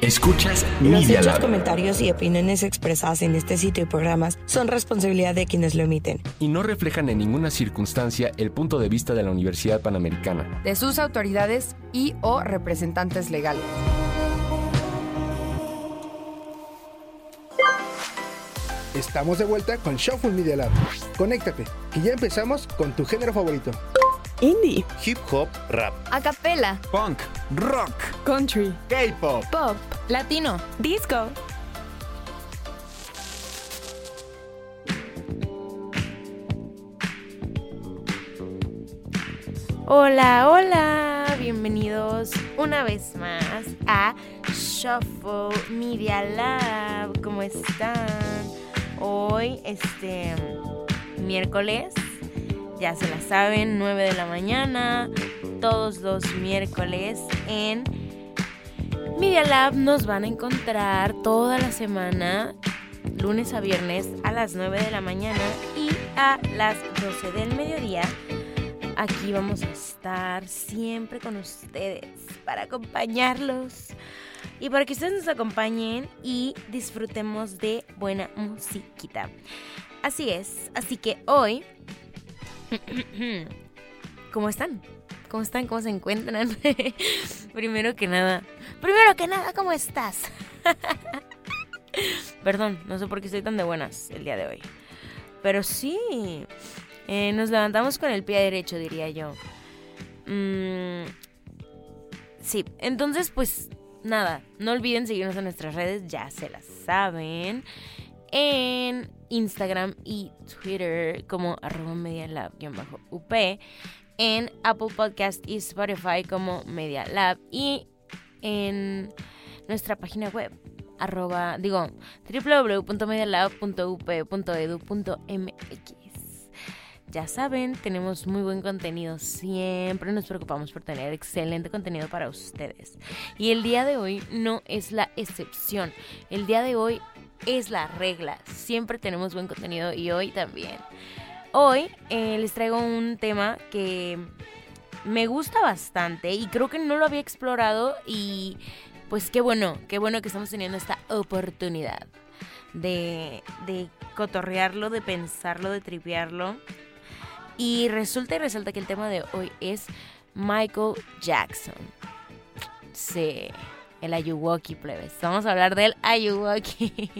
Escuchas Los Media hechos, Lab comentarios y opiniones expresadas en este sitio y programas son responsabilidad de quienes lo emiten. y no reflejan en ninguna circunstancia el punto de vista de la Universidad Panamericana. De sus autoridades y o representantes legales. Estamos de vuelta con Shuffle Media Lab. Conéctate, que ya empezamos con tu género favorito. Indie, hip hop, rap, Acapella, Punk, rock, country, K-pop, pop, latino. disco. Hola, hola, bienvenidos una vez más a Shuffle Media Lab. ¿Cómo están? Hoy, este miércoles, ya se la saben, 9 de la mañana, todos los miércoles en Media Lab nos van a encontrar toda la semana, lunes a viernes a las 9 de la mañana y a las 12 del mediodía aquí vamos a estar siempre con ustedes para acompañarlos y para que ustedes nos acompañen y disfrutemos de buena musiquita. Así es, así que hoy, ¿cómo están? ¿Cómo están? ¿Cómo se encuentran? primero que nada, primero que nada, ¿cómo estás? Perdón, no sé por qué estoy tan de buenas el día de hoy. Pero sí, eh, nos levantamos con el pie derecho, diría yo. Mm, sí, entonces pues nada, no olviden seguirnos en nuestras redes, ya se las saben. En Instagram y Twitter como arroba medialab-up. En Apple Podcast y Spotify como Media Lab. Y en nuestra página web arroba, digo, www.medialab.up.edu.mx. Ya saben, tenemos muy buen contenido. Siempre nos preocupamos por tener excelente contenido para ustedes. Y el día de hoy no es la excepción. El día de hoy es la regla. Siempre tenemos buen contenido y hoy también. Hoy eh, les traigo un tema que me gusta bastante y creo que no lo había explorado y pues qué bueno, qué bueno que estamos teniendo esta oportunidad de, de cotorrearlo, de pensarlo, de tripearlo. Y resulta y resalta que el tema de hoy es Michael Jackson. Sí, el Ayuwoki, plebes. Vamos a hablar del Ayuwoki.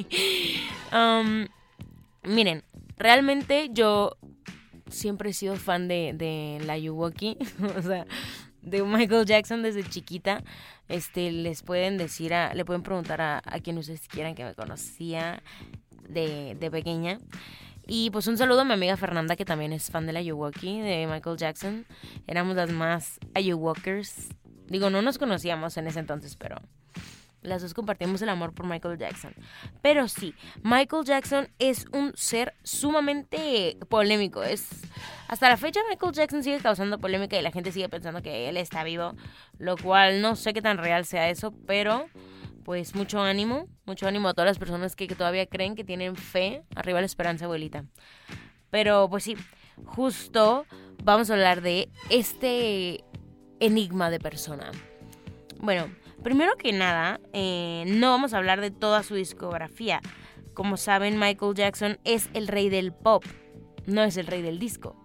um, miren, realmente yo siempre he sido fan de, de la Ayuwoki. o sea, de Michael Jackson desde chiquita. Este, les pueden decir, a, le pueden preguntar a, a quien ustedes quieran que me conocía de, de pequeña. Y pues un saludo a mi amiga Fernanda, que también es fan de la Ayuwoki, de Michael Jackson. Éramos las más Ayuwokers. Digo, no nos conocíamos en ese entonces, pero las dos compartimos el amor por Michael Jackson. Pero sí, Michael Jackson es un ser sumamente polémico. Es hasta la fecha Michael Jackson sigue causando polémica y la gente sigue pensando que él está vivo, lo cual no sé qué tan real sea eso, pero pues mucho ánimo, mucho ánimo a todas las personas que, que todavía creen que tienen fe, arriba la esperanza, abuelita. Pero pues sí, justo vamos a hablar de este enigma de persona. Bueno, primero que nada, eh, no vamos a hablar de toda su discografía. Como saben, Michael Jackson es el rey del pop, no es el rey del disco.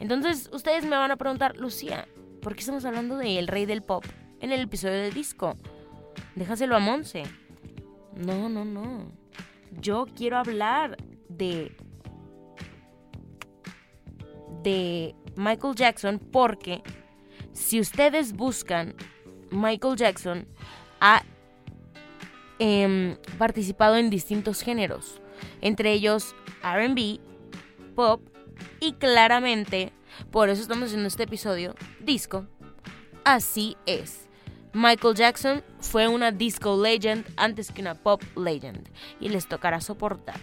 Entonces, ustedes me van a preguntar, Lucía, ¿por qué estamos hablando del rey del pop en el episodio del disco? Déjaselo a Monse. No, no, no. Yo quiero hablar de. de Michael Jackson porque si ustedes buscan Michael Jackson, ha em, participado en distintos géneros, entre ellos RB, pop y claramente, por eso estamos haciendo este episodio, disco. Así es. Michael Jackson fue una disco legend antes que una pop legend y les tocará soportar.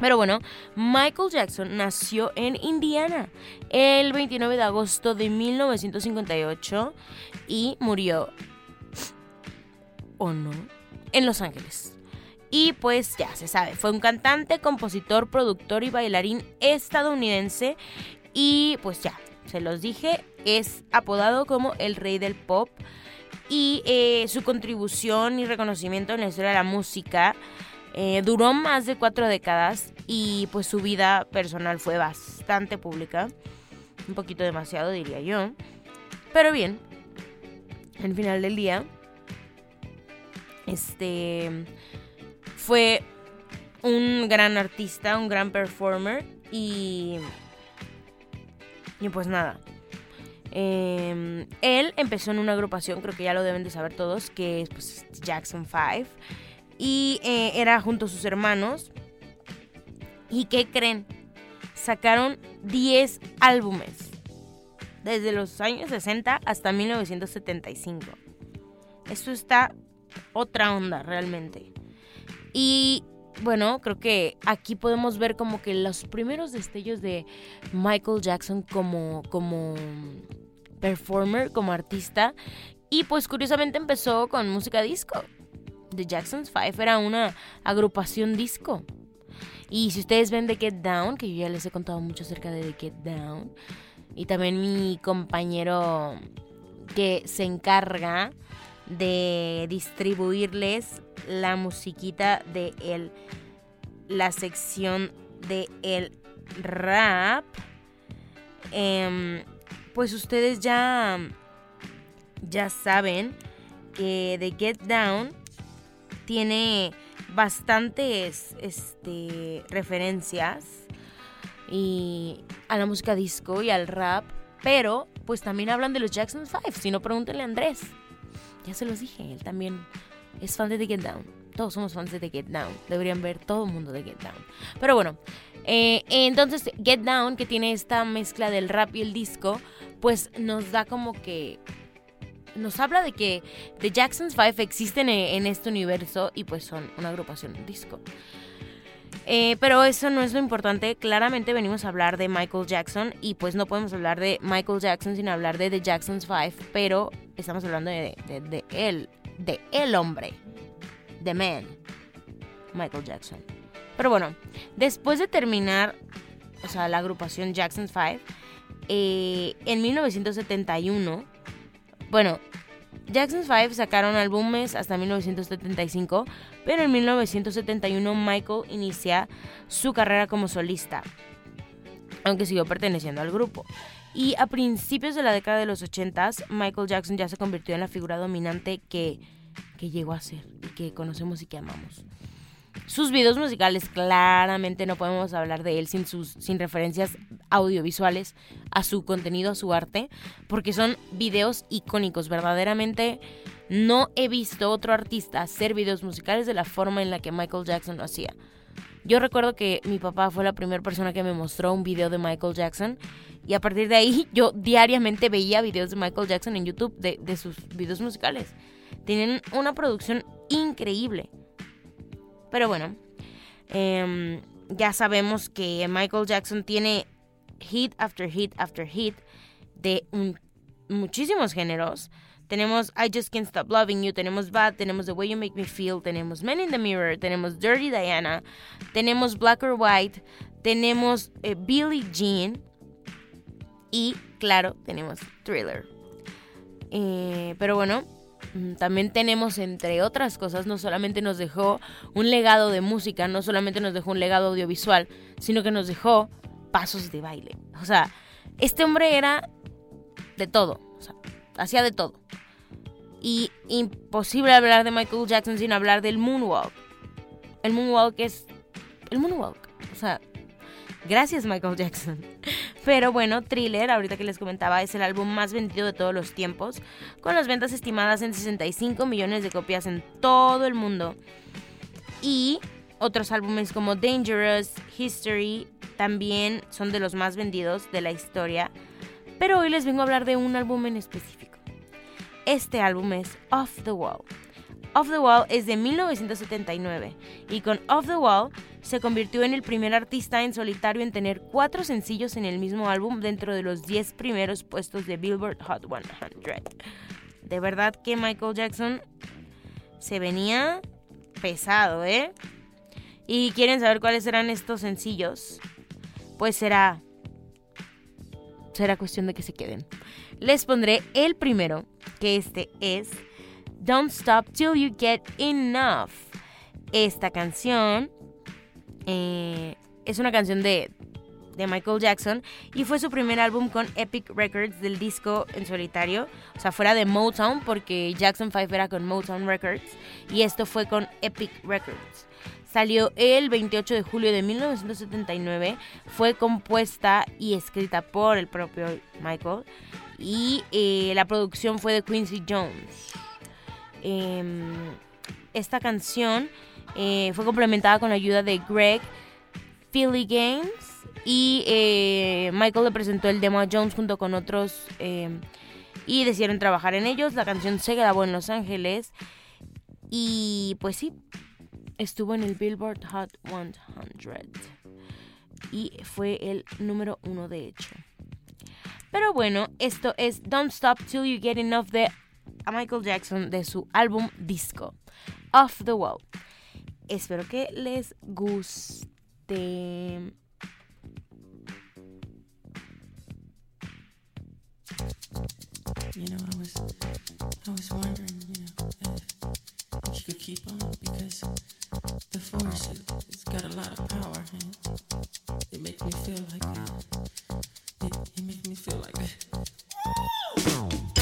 Pero bueno, Michael Jackson nació en Indiana el 29 de agosto de 1958 y murió, o no, en Los Ángeles. Y pues ya se sabe, fue un cantante, compositor, productor y bailarín estadounidense. Y pues ya, se los dije, es apodado como el rey del pop. Y eh, su contribución y reconocimiento en la historia de la música eh, duró más de cuatro décadas y pues su vida personal fue bastante pública. Un poquito demasiado diría yo. Pero bien, al final del día, este fue un gran artista, un gran performer y... Y pues nada. Em, él empezó en una agrupación, creo que ya lo deben de saber todos, que es pues, Jackson 5 y eh, era junto a sus hermanos. ¿Y qué creen? Sacaron 10 álbumes. Desde los años 60 hasta 1975. Esto está otra onda realmente. Y bueno, creo que aquí podemos ver como que los primeros destellos de Michael Jackson como, como performer, como artista. Y pues curiosamente empezó con música disco. The Jackson's Five era una agrupación disco. Y si ustedes ven The Get Down, que yo ya les he contado mucho acerca de The Get Down, y también mi compañero que se encarga de distribuirles la musiquita de el, la sección de el rap, em, pues ustedes ya, ya saben que The Get Down tiene bastantes este, referencias y a la música disco y al rap, pero pues también hablan de los Jackson 5, si no pregúntenle a Andrés. Ya se los dije, él también es fan de The Get Down. Todos somos fans de The Get Down. Deberían ver todo el mundo de Get Down. Pero bueno, eh, entonces Get Down, que tiene esta mezcla del rap y el disco, pues nos da como que nos habla de que The Jackson's Five existen e, en este universo y pues son una agrupación disco. Eh, pero eso no es lo importante. Claramente venimos a hablar de Michael Jackson y pues no podemos hablar de Michael Jackson sin hablar de The Jackson's Five, pero estamos hablando de, él, de el hombre, The Man, Michael Jackson. Pero bueno, después de terminar, o sea, la agrupación Jackson's Five, eh, en 1971 bueno, Jackson 5 sacaron álbumes hasta 1975, pero en 1971 Michael inicia su carrera como solista, aunque siguió perteneciendo al grupo. Y a principios de la década de los 80, Michael Jackson ya se convirtió en la figura dominante que, que llegó a ser y que conocemos y que amamos. Sus videos musicales, claramente no podemos hablar de él sin, sus, sin referencias audiovisuales a su contenido, a su arte, porque son videos icónicos. Verdaderamente no he visto otro artista hacer videos musicales de la forma en la que Michael Jackson lo hacía. Yo recuerdo que mi papá fue la primera persona que me mostró un video de Michael Jackson y a partir de ahí yo diariamente veía videos de Michael Jackson en YouTube de, de sus videos musicales. Tienen una producción increíble. Pero bueno, em, ya sabemos que Michael Jackson tiene hit after hit after hit de muchísimos géneros. Tenemos I Just Can't Stop Loving You, tenemos Bad, tenemos The Way You Make Me Feel, tenemos Men in the Mirror, tenemos Dirty Diana, tenemos Black or White, tenemos eh, Billie Jean y, claro, tenemos Thriller. Eh, pero bueno, también tenemos, entre otras cosas, no solamente nos dejó un legado de música, no solamente nos dejó un legado audiovisual, sino que nos dejó pasos de baile. O sea, este hombre era de todo, o sea, hacía de todo. Y imposible hablar de Michael Jackson sin hablar del moonwalk. El moonwalk es el moonwalk. O sea, gracias Michael Jackson. Pero bueno, Thriller, ahorita que les comentaba, es el álbum más vendido de todos los tiempos, con las ventas estimadas en 65 millones de copias en todo el mundo. Y otros álbumes como Dangerous, History, también son de los más vendidos de la historia. Pero hoy les vengo a hablar de un álbum en específico. Este álbum es Off the Wall. Off the Wall es de 1979 y con Off the Wall se convirtió en el primer artista en solitario en tener cuatro sencillos en el mismo álbum dentro de los 10 primeros puestos de Billboard Hot 100. De verdad que Michael Jackson se venía pesado, ¿eh? ¿Y quieren saber cuáles serán estos sencillos? Pues será será cuestión de que se queden. Les pondré el primero, que este es Don't Stop Till You Get Enough. Esta canción eh, es una canción de, de Michael Jackson y fue su primer álbum con Epic Records del disco en solitario, o sea, fuera de Motown, porque Jackson 5 era con Motown Records y esto fue con Epic Records. Salió el 28 de julio de 1979, fue compuesta y escrita por el propio Michael y eh, la producción fue de Quincy Jones. Em, esta canción eh, fue complementada con la ayuda de Greg Philly Games y eh, Michael le presentó el demo a Jones junto con otros em, y decidieron trabajar en ellos. La canción se grabó en Los Ángeles y pues sí, estuvo en el Billboard Hot 100 y fue el número uno de hecho. Pero bueno, esto es Don't Stop Till You Get Enough de Michael Jackson de su álbum disco Off the Wall. Espero que les guste. You know, I was, I was wondering, you know, if, if you could keep on because the force has got a lot of power and it makes me feel like it, it makes me feel like Y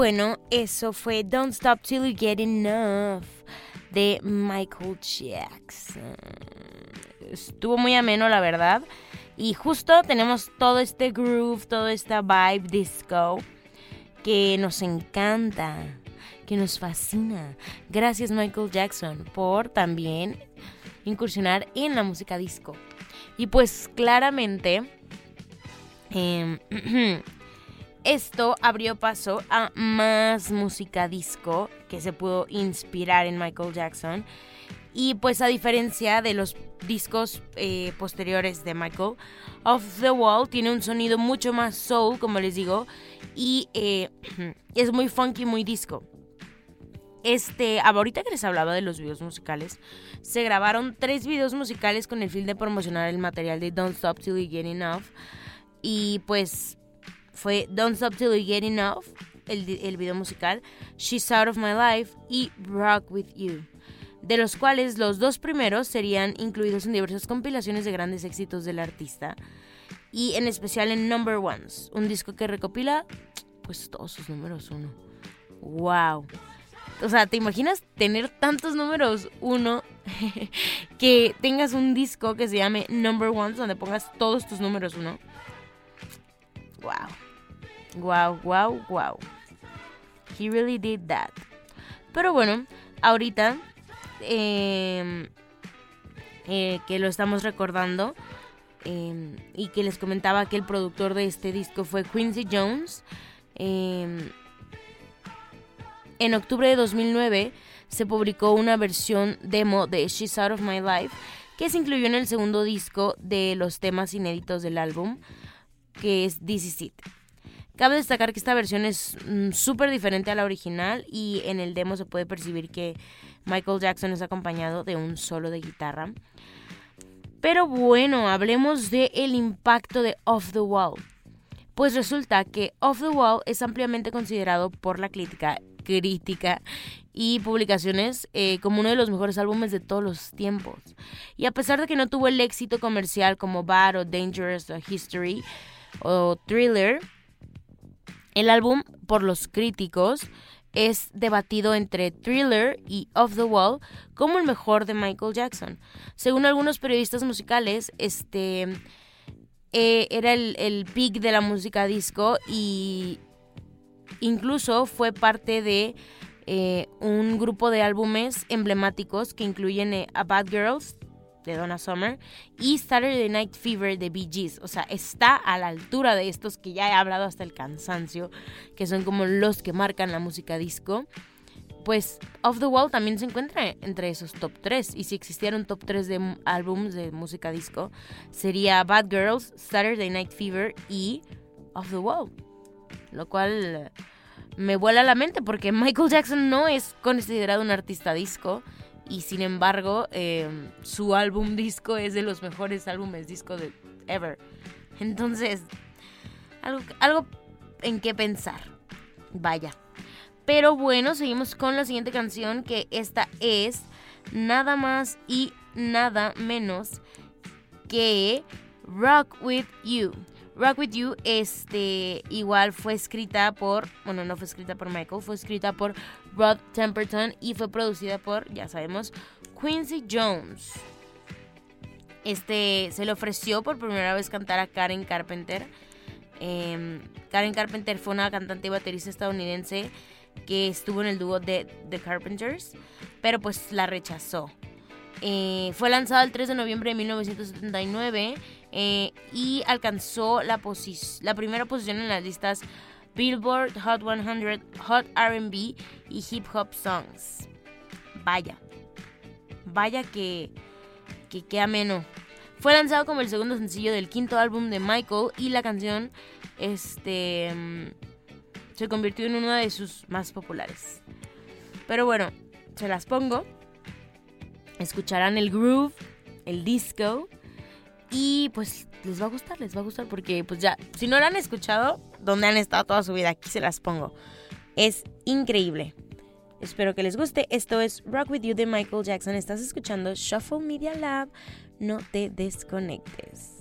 bueno, eso fue Don't Stop Till You Get Enough de Michael Jackson. Estuvo muy ameno, la verdad. Y justo tenemos todo este groove, toda esta vibe disco que nos encanta, que nos fascina. Gracias Michael Jackson por también incursionar en la música disco. Y pues claramente em, esto abrió paso a más música disco que se pudo inspirar en Michael Jackson. Y pues a diferencia de los discos eh, posteriores de Michael, Off the Wall tiene un sonido mucho más soul, como les digo, y eh, es muy funky, muy disco. Este, ahorita que les hablaba de los videos musicales, se grabaron tres videos musicales con el fin de promocionar el material de Don't Stop Till You Get Enough. Y pues fue Don't Stop Till You Get Enough, el, el video musical, She's Out of My Life y Rock With You de los cuales los dos primeros serían incluidos en diversas compilaciones de grandes éxitos del artista y en especial en Number Ones, un disco que recopila pues todos sus números uno. ¡Wow! O sea, ¿te imaginas tener tantos números uno que tengas un disco que se llame Number Ones donde pongas todos tus números uno? ¡Wow! ¡Wow, wow, wow! He really did that. Pero bueno, ahorita Em, eh, que lo estamos recordando em, y que les comentaba que el productor de este disco fue Quincy Jones. Em, en octubre de 2009 se publicó una versión demo de She's Out of My Life que se incluyó en el segundo disco de los temas inéditos del álbum, que es This Is It. Cabe destacar que esta versión es mm, súper diferente a la original y en el demo se puede percibir que Michael Jackson es acompañado de un solo de guitarra. Pero bueno, hablemos del el impacto de Off the Wall. Pues resulta que Off the Wall es ampliamente considerado por la crítica, crítica y publicaciones eh, como uno de los mejores álbumes de todos los tiempos. Y a pesar de que no tuvo el éxito comercial como Bad o Dangerous o History o Thriller, el álbum por los críticos es debatido entre Thriller y Off the Wall como el mejor de Michael Jackson. Según algunos periodistas musicales, este eh, era el, el peak de la música disco y incluso fue parte de eh, un grupo de álbumes emblemáticos que incluyen eh, A Bad Girls, de Donna Summer y Saturday Night Fever de Bee Gees. O sea, está a la altura de estos que ya he hablado hasta el cansancio, que son como los que marcan la música disco. Pues Off the Wall también se encuentra entre esos top 3. Y si existiera un top 3 de álbums de música disco, sería Bad Girls, Saturday Night Fever y Off the Wall. Lo cual me vuela la mente porque Michael Jackson no es considerado un artista disco y sin embargo em, su álbum disco es de los mejores álbumes disco de ever. Entonces, algo, algo en qué pensar. Vaya. Pero bueno, seguimos con la siguiente canción que esta es nada más y nada menos que Rock With You Rock With You, este, igual fue escrita por, bueno, no fue escrita por Michael, fue escrita por Rod Temperton y fue producida por, ya sabemos, Quincy Jones. Este, se le ofreció por primera vez cantar a Karen Carpenter. Em, Karen Carpenter fue una cantante y baterista estadounidense que estuvo en el dúo de The Carpenters, pero pues la rechazó. Eh, fue lanzado el 3 de noviembre de 1979 eh, y alcanzó la, la primera posición en las listas Billboard Hot 100, Hot RB y Hip Hop Songs. Vaya, vaya que, que, ameno. Fue lanzado como el segundo sencillo del quinto álbum de Michael y la canción este, se convirtió en una de sus más populares. Pero bueno, se las pongo. Escucharán el groove, el disco y pues les va a gustar, les va a gustar porque pues ya, si no la han escuchado, donde han estado toda su vida, aquí se las pongo. Es increíble. Espero que les guste. Esto es Rock With You de Michael Jackson. Estás escuchando Shuffle Media Lab. No te desconectes.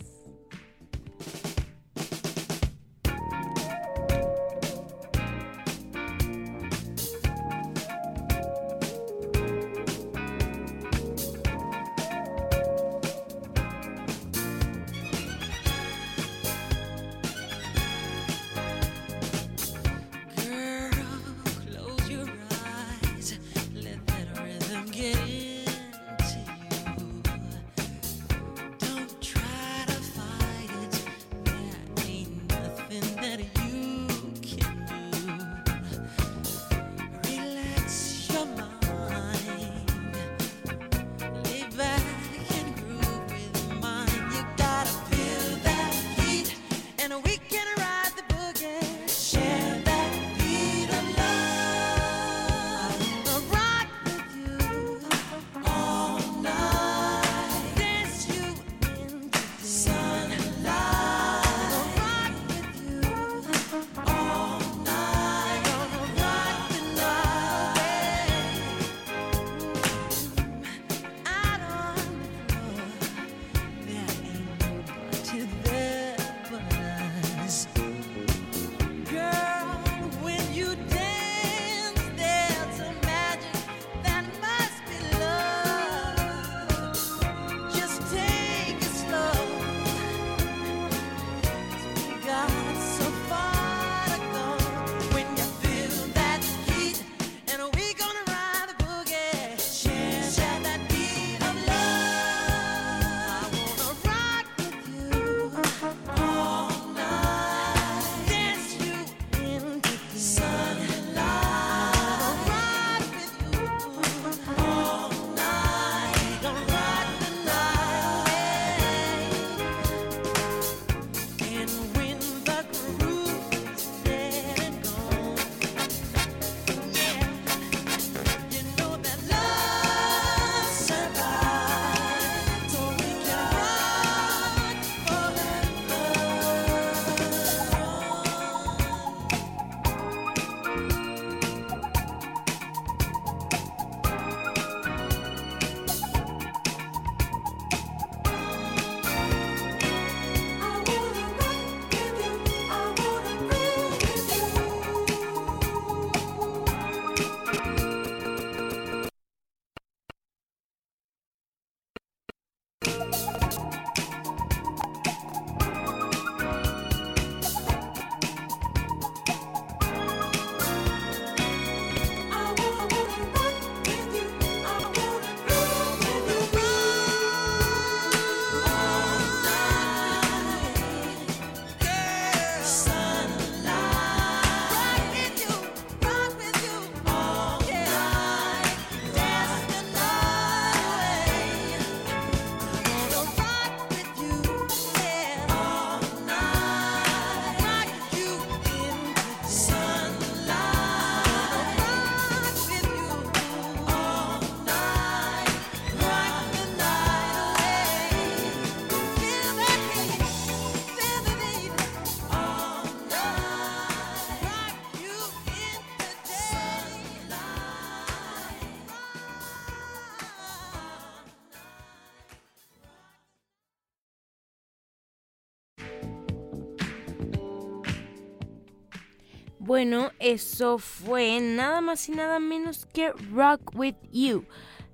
Bueno, eso fue nada más y nada menos que Rock With You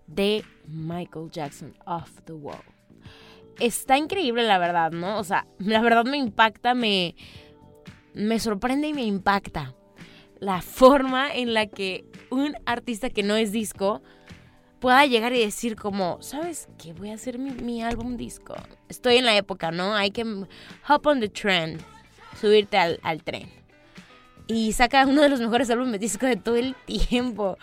de Michael Jackson Off the Wall. Está increíble la verdad, ¿no? O sea, la verdad me impacta, me, me sorprende y me impacta la forma en la que un artista que no es disco pueda llegar y decir como, ¿sabes qué? Voy a hacer mi, mi álbum disco. Estoy en la época, ¿no? Hay que hop on the trend, subirte al, al tren y saca uno de los mejores álbumes disco de todo el tiempo.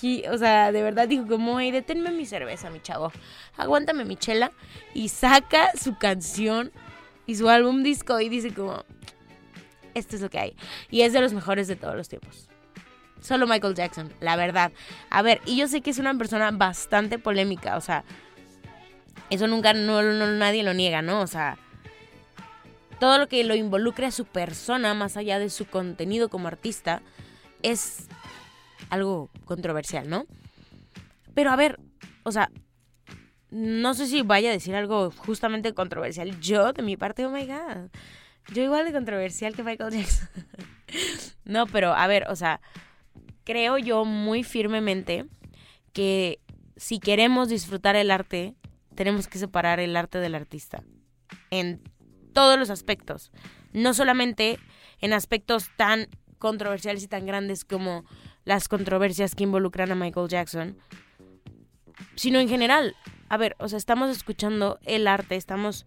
Y, o sea, de verdad dijo como, hey, deténme mi cerveza, mi chavo. Aguántame mi chela. Y saca su canción y su álbum disco y dice como, esto es lo que hay. Y es de los mejores de todos los tiempos. Solo Michael Jackson, la verdad. A ver, y yo sé que es una persona bastante polémica, o sea, eso nunca, no, nadie lo niega, ¿no? O sea, todo lo que lo involucre a su persona, más allá de su contenido como artista, es algo controversial, ¿no? Pero a ver, o sea, no sé si vaya a decir algo justamente controversial. Yo, de mi parte, oh my god. Yo igual de controversial que Michael Jackson. no, pero a ver, o sea, creo yo muy firmemente que si queremos disfrutar el arte, tenemos que separar el arte del artista. En todos los aspectos. No solamente en aspectos tan controversiales y tan grandes como las controversias que involucran a Michael Jackson, sino en general. A ver, o sea, estamos escuchando el arte, estamos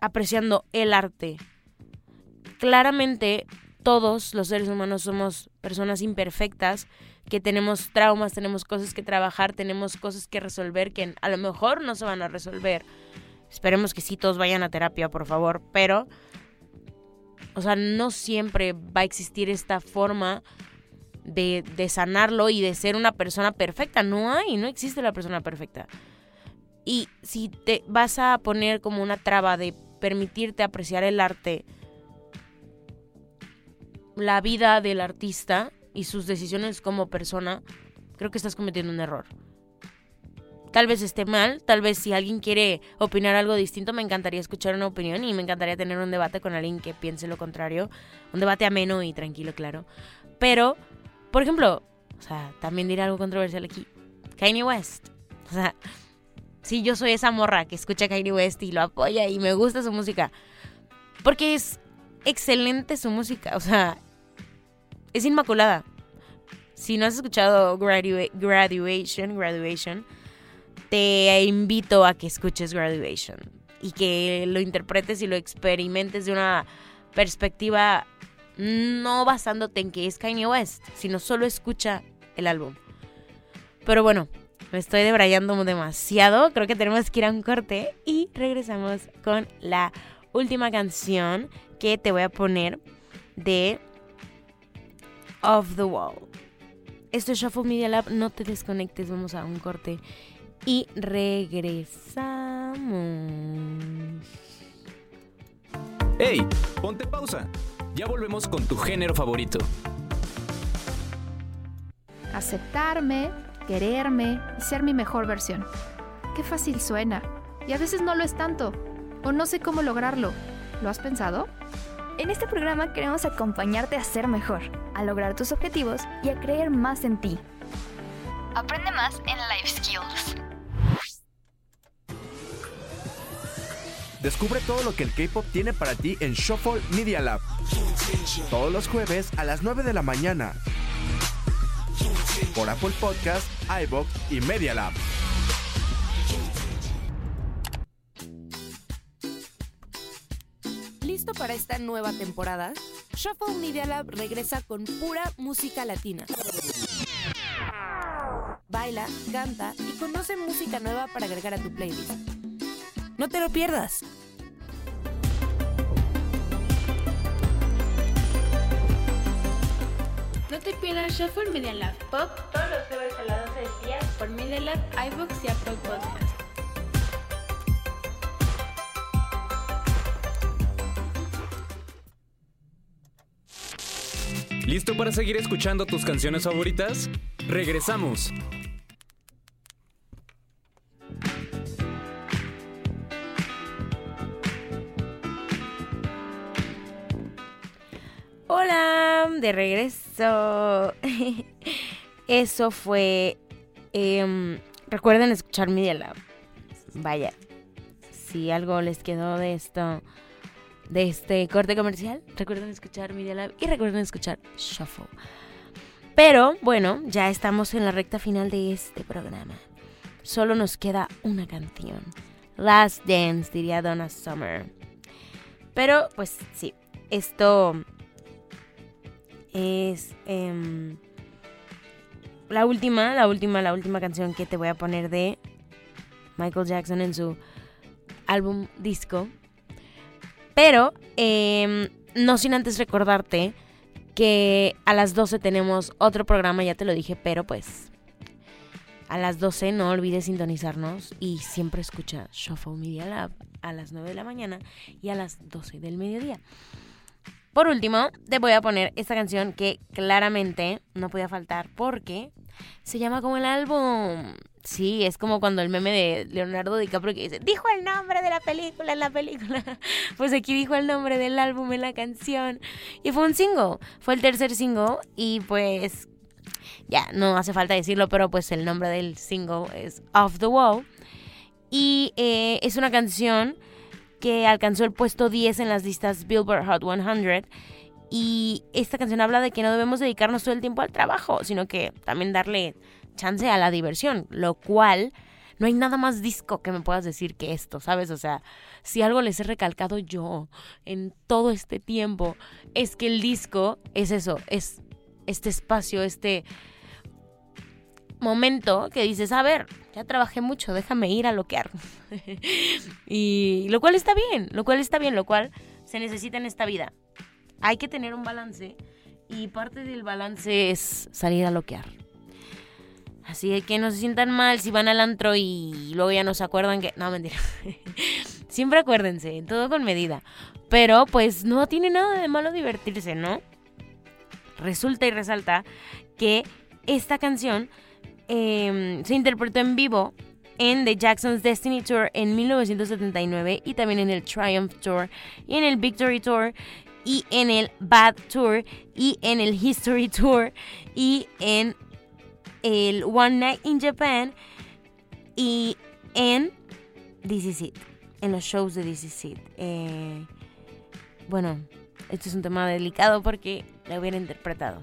apreciando el arte. Claramente todos los seres humanos somos personas imperfectas, que tenemos traumas, tenemos cosas que trabajar, tenemos cosas que resolver que a lo mejor no se van a resolver. Esperemos que sí todos vayan a terapia, por favor, pero, o sea, no siempre va a existir esta forma de, de sanarlo y de ser una persona perfecta. No hay, no existe la persona perfecta. Y si te vas a poner como una traba de permitirte apreciar el arte, la vida del artista y sus decisiones como persona, creo que estás cometiendo un error. Tal vez esté mal, tal vez si alguien quiere opinar algo distinto, me encantaría escuchar una opinión y me encantaría tener un debate con alguien que piense lo contrario. Un debate ameno y tranquilo, claro. Pero, por ejemplo, o sea, también diré algo controversial aquí. Kanye West. O sea, sí, yo soy esa morra que escucha a Kanye West y lo apoya y me gusta su música. Porque es excelente su música. O sea, es inmaculada. Si no has escuchado Graduation, Graduation te invito a que escuches Graduation y que lo interpretes y lo experimentes de una perspectiva no basándote en que es Kanye West, sino solo escucha el álbum. Pero bueno, me estoy debrayando demasiado. Creo que tenemos que ir a un corte y regresamos con la última canción que te voy a poner de Off the Wall. Esto es Shuffle Media Lab, no te desconectes, vamos a un corte y regresamos. ¡Hey! Ponte pausa. Ya volvemos con tu género favorito. Aceptarme, quererme y ser mi mejor versión. Qué fácil suena. Y a veces no lo es tanto. O no sé cómo lograrlo. ¿Lo has pensado? En este programa queremos acompañarte a ser mejor, a lograr tus objetivos y a creer más en ti. Aprende más en Life Skills. Descubre todo lo que el K-pop tiene para ti en Shuffle Media Lab. Todos los jueves a las 9 de la mañana. Por Apple Podcast, iBox y Media Lab. ¿Listo para esta nueva temporada? Shuffle Media Lab regresa con pura música latina. Baila, canta y conoce música nueva para agregar a tu playlist. No te lo pierdas. No te pierdas Shuffle Media Lab Pop todos los jueves a las 12 del día por Media Lab, iVoox y Apple Podcast. ¿Listo para seguir escuchando tus canciones favoritas? Regresamos. Hola, de regreso. Eso fue... em, recuerden escuchar Media Lab. Vaya, si algo les quedó de esto, de este corte comercial, recuerden escuchar Media Lab y recuerden escuchar Shuffle. Pero bueno, ya estamos en la recta final de este programa. Solo nos queda una canción. Last Dance, diría Donna Summer. Pero pues sí, esto es em, la última, la última, la última canción que te voy a poner de Michael Jackson en su álbum disco. Pero em, no sin antes recordarte que a las 12 tenemos otro programa, ya te lo dije, pero pues a las 12 no olvides sintonizarnos y siempre escucha Shuffle Media Lab a las 9 de la mañana y a las 12 del mediodía. Por último, te voy a poner esta canción que claramente no podía faltar porque se llama como el álbum. Sí, es como cuando el meme de Leonardo DiCaprio que dice, dijo el nombre de la película en la película. Pues aquí dijo el nombre del álbum en la canción. Y fue un single, fue el tercer single y pues ya, no hace falta decirlo, pero pues el nombre del single es Off the Wall. Y eh, es una canción que alcanzó el puesto 10 en las listas Billboard Hot 100. Y esta canción habla de que no debemos dedicarnos todo el tiempo al trabajo, sino que también darle chance a la diversión, lo cual no hay nada más disco que me puedas decir que esto, ¿sabes? O sea, si algo les he recalcado yo en todo este tiempo, es que el disco es eso, es este espacio, este momento que dices, a ver, ya trabajé mucho, déjame ir a loquear. y lo cual está bien, lo cual está bien, lo cual se necesita en esta vida. Hay que tener un balance y parte del balance es salir a loquear. Así que no se sientan mal si van al antro y luego ya no se acuerdan que... No, mentira. Siempre acuérdense, todo con medida. Pero pues no tiene nada de malo divertirse, ¿no? Resulta y resalta que esta canción Em, se interpretó en vivo en The Jackson's Destiny Tour en 1979 y también en el Triumph Tour y en el Victory Tour y en el Bad Tour y en el History Tour y en el One Night in Japan y en DC en los shows de DC eh, bueno, este es un tema delicado porque la hubiera interpretado.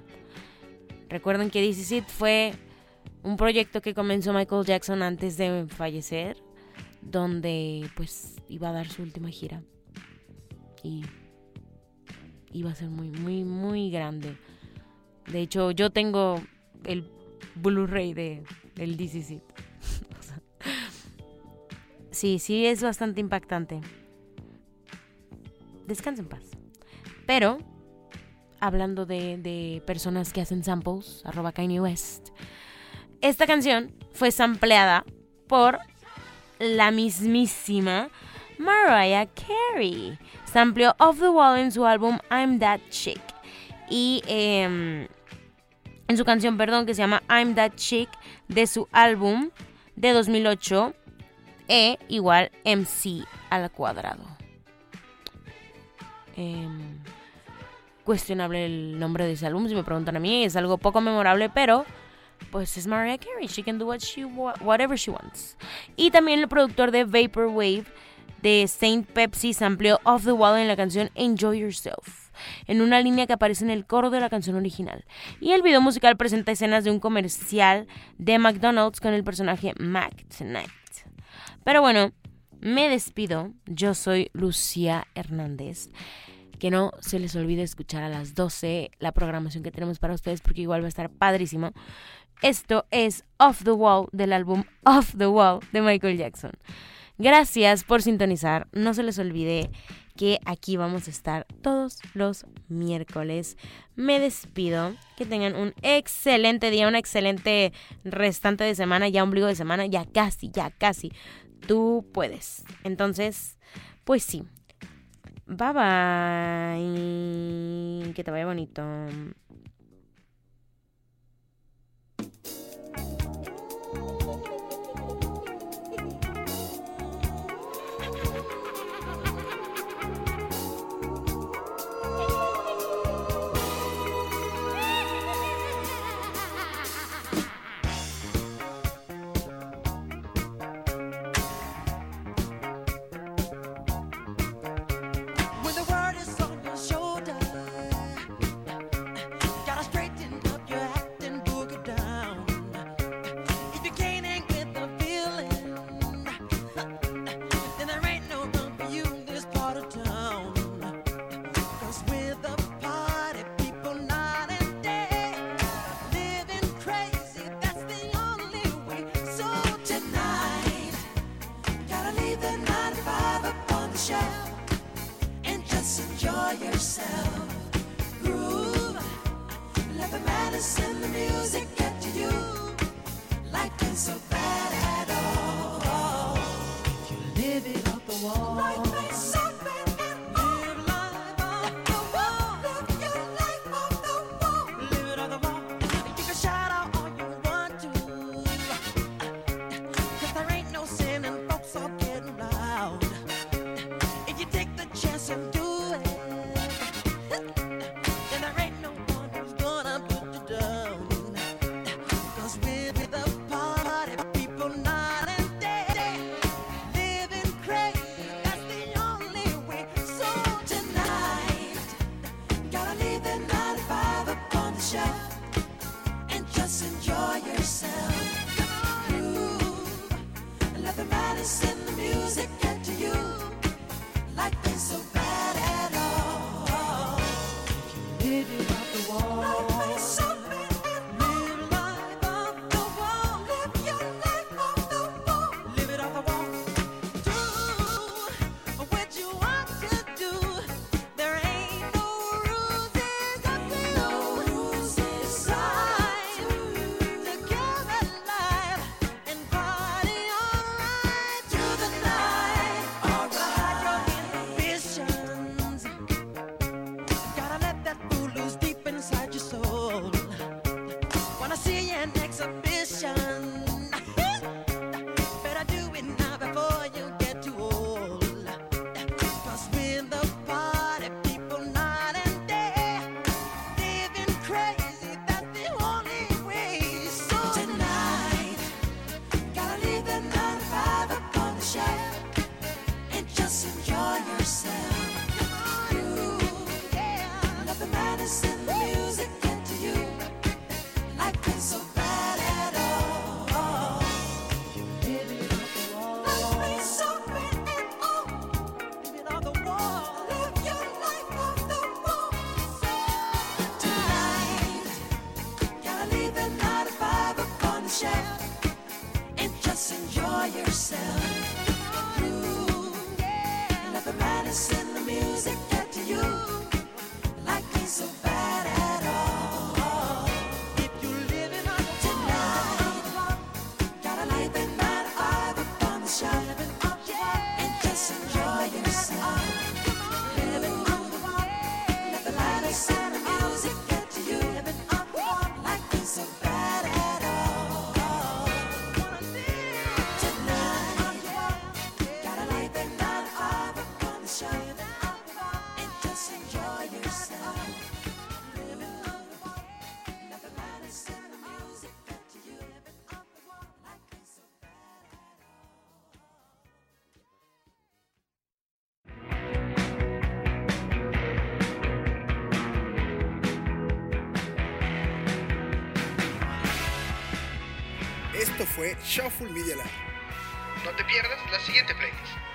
Recuerden que DC fue un proyecto que comenzó Michael Jackson antes de fallecer, donde pues iba a dar su última gira. Y iba a ser muy, muy, muy grande. De hecho, yo tengo el Blu-ray de, del DC sí, sí, es bastante impactante. Descansa en paz. Pero, hablando de, de personas que hacen samples, arroba Kanye West. Esta canción fue sampleada por la mismísima Mariah Carey. Sampleó Off the Wall en su álbum I'm That Chick. Y em, en su canción, perdón, que se llama I'm That Chick, de su álbum de 2008, E igual MC al cuadrado. Em, cuestionable el nombre de ese álbum, si me preguntan a mí, es algo poco memorable, pero pues es Mariah Carey. She can do what she whatever she wants. Y también el productor de Vaporwave de Saint Pepsi amplió Off the Wall en la canción Enjoy Yourself, en una línea que aparece en el coro de la canción original. Y el video musical presenta escenas de un comercial de McDonald's con el personaje Mac Tonight. Pero bueno, me despido. Yo soy Lucía Hernández. Que no se les olvide escuchar a las 12 la programación que tenemos para ustedes porque igual va a estar padrísimo. Esto es Off the Wall del álbum Off the Wall de Michael Jackson. Gracias por sintonizar. No se les olvide que aquí vamos a estar todos los miércoles. Me despido. Que tengan un excelente día, un excelente restante de semana, ya ombligo de semana, ya casi, ya casi. Tú puedes. Entonces, pues sí. Bye bye. Que te vaya bonito. Thank you. Esto fue Shuffle Media Lab. No te pierdas la siguiente playlist.